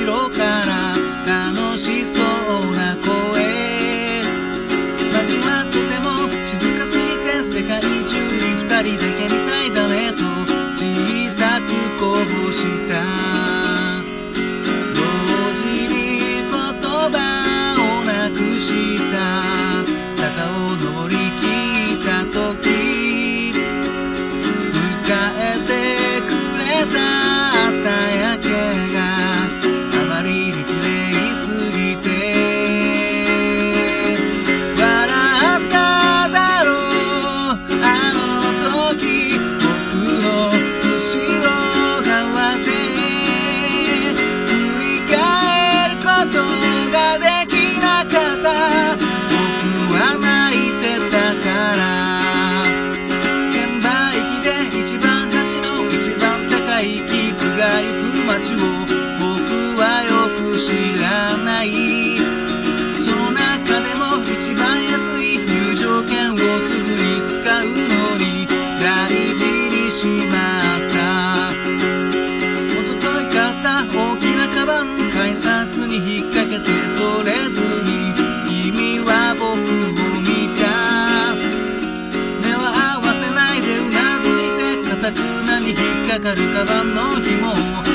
後ろから楽しそうな声。街はとても静かすぎて世界中に二人でしまった。一昨日買った大きなカバン改札に引っ掛けて取れずに君は僕を見た。目は合わせないでうなずいてかたくなに引っかかるカバンの紐を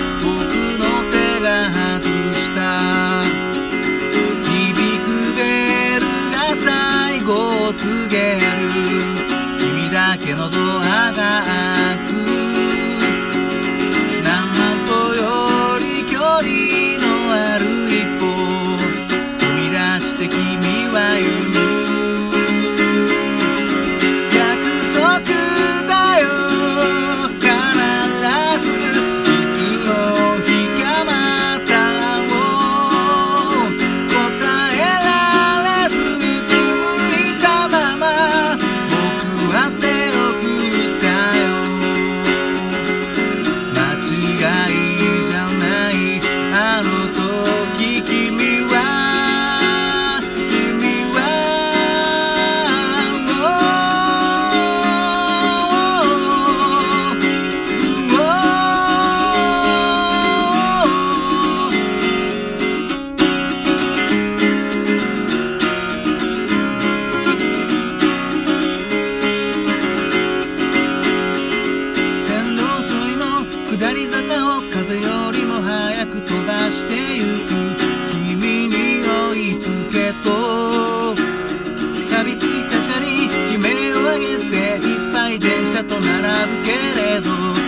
と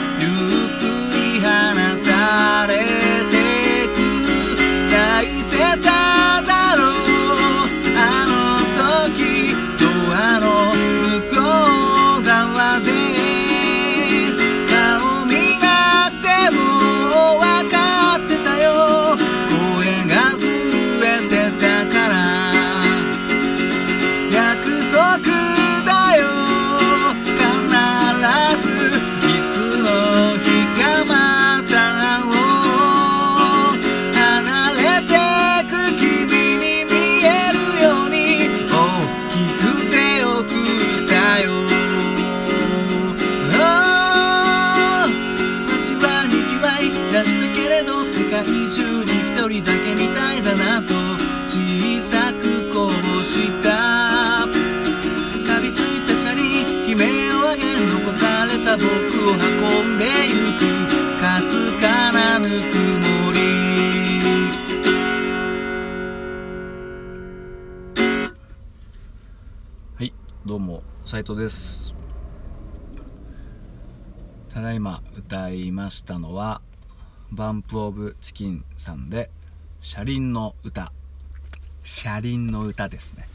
僕を運んでゆくかすかなぬくもり。はいどうも斉藤です。ただいま歌いましたのはバンプ・オブ・チキンさんで「車輪の歌」車輪の歌ですね。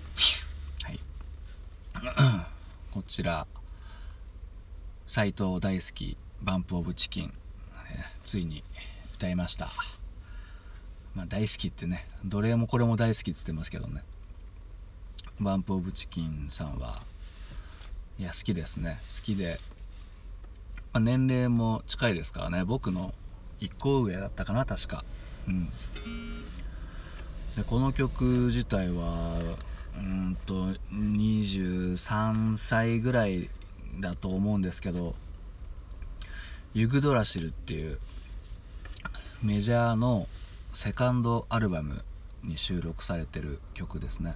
はい。こちら。斉藤大好きバンプ・オブ・チキンついに歌いました。まあ大好きってねどれもこれも大好きって言ってますけどね。バンプ・オブ・チキンさんはいや好きですね。好きで、まあ年齢も近いですからね。僕の1個上だったかな確か。うん。でこの曲自体はうんと23歳ぐらいだと思うんですけどユグドラシルっていうメジャーのセカンドアルバムに収録されてる曲ですね。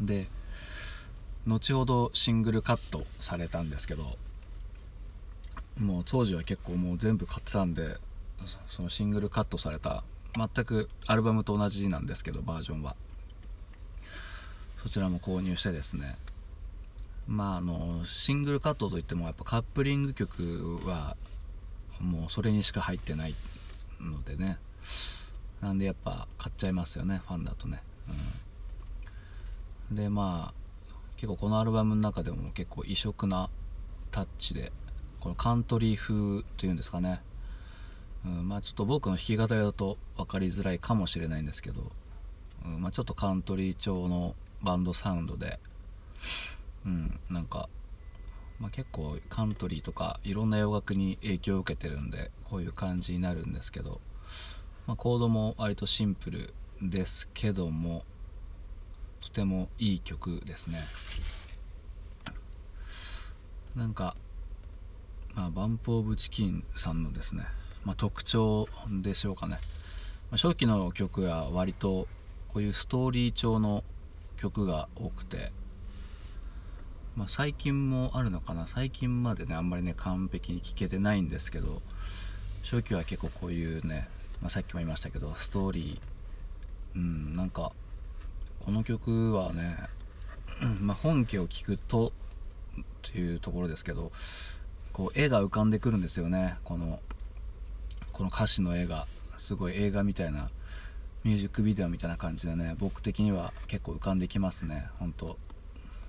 で後ほどシングルカットされたんですけどもう当時は結構もう全部買ってたんでそのシングルカットされた全くアルバムと同じなんですけどバージョンは。そちらも購入してですねまああのシングルカットといってもやっぱカップリング曲はもうそれにしか入ってないのでね。なんでやっぱ買っちゃいますよねファンだとね、うん、でまあ結構このアルバムの中でも結構異色なタッチでこのカントリー風というんですかね、うん、まあちょっと僕の弾き語りだと分かりづらいかもしれないんですけど、うんまあ、ちょっとカントリー調のバンドサウンドでうんなんか、まあ、結構カントリーとかいろんな洋楽に影響を受けてるんでこういう感じになるんですけど、まあ、コードも割とシンプルですけどもとてもいい曲ですね。なんか、まあ、バンプ・オブ・チキンさんのですね、まあ、特徴でしょうかね、まあ、初期の曲は割とこういうストーリー調の曲が多くて、まあ、最近もあるのかな。最近までねあんまりね完璧に聴けてないんですけど初期は結構こういうね、まあ、さっきも言いましたけどストーリーうんなんかこの曲はね、まあ、本家を聴くとっていうところですけどこう絵が浮かんでくるんですよね。このこの歌詞の絵が。すごい映画みたいなミュージックビデオみたいな感じでね僕的には結構浮かんできますね。本当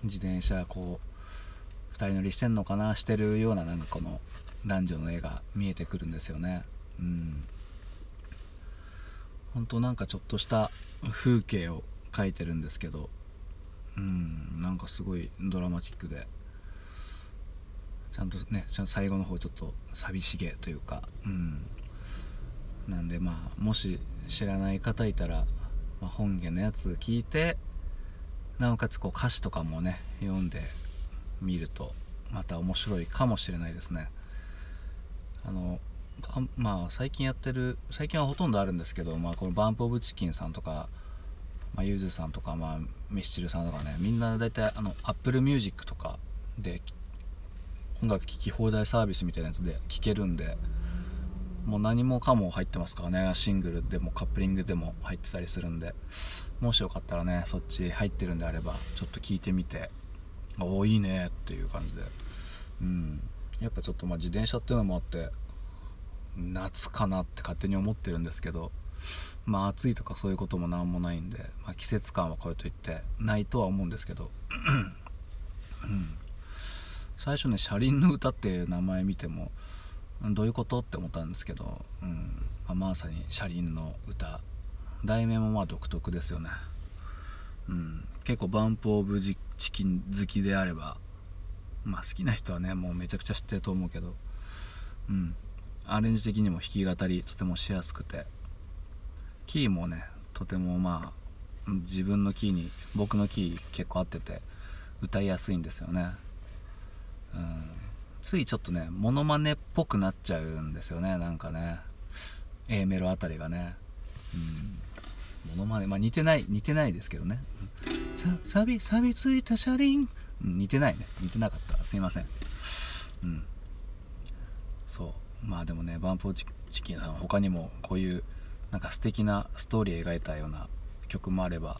自転車こう2人乗りしてんのかなしてるようななんかこの男女の絵が見えてくるんですよね。うん。本当なんかちょっとした風景を描いてるんですけど。うん。なんかすごいドラマチックで。ちゃんとねちゃんと最後の方ちょっと寂しげというか。うん。なんでまあもし知らない方いたら、まあ、本家のやつ聞いてなおかつこう歌詞とかもね読んでみるとまた面白いかもしれないですね。あのまあ最近やってる最近はほとんどあるんですけど、まあ、このバンプ・オブ・チキンさんとか、まあ、ゆずさんとか、まあ、ミスチルさんとかねみんな大体あの Apple Music とかで音楽聴き放題サービスみたいなやつで聴けるんでもう何もかも入ってますからね。シングルでもカップリングでも入ってたりするんで。もしよかったらねそっち入ってるんであればちょっと聞いてみて。おおいいねっていう感じで。うん。やっぱちょっとまあ自転車っていうのもあって夏かなって勝手に思ってるんですけどまあ暑いとかそういうことも何もないんで、まあ、季節感はこれといってないとは思うんですけど、うん、最初ね「車輪の歌」っていう名前見てもどういうこと？って思ったんですけど、うんまあ、まさに車輪の歌。題名もまあ独特ですよね、うん、結構バンプ・オブ・ジチキン好きであればまあ好きな人はねもうめちゃくちゃ知ってると思うけどうんアレンジ的にも弾き語りとてもしやすくてキーもねとてもまあ自分のキーに僕のキー結構合ってて歌いやすいんですよね。うんついちょっとねモノマネっぽくなっちゃうんですよね。なんかね。A メロあたりがね。うん。モノマネ。まあ似てない似てないですけどね。さサビサビついた車輪、うん、似てないね。似てなかった。すいません。うん。そう。まあでもねバンプチキンさん他にもこういうなんか素敵なストーリー描いたような曲もあれば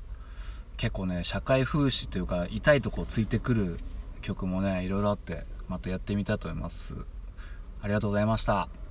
結構ね社会風刺というか痛いとこついてくる曲もねいろいろあって。またやってみたいと思います。ありがとうございました。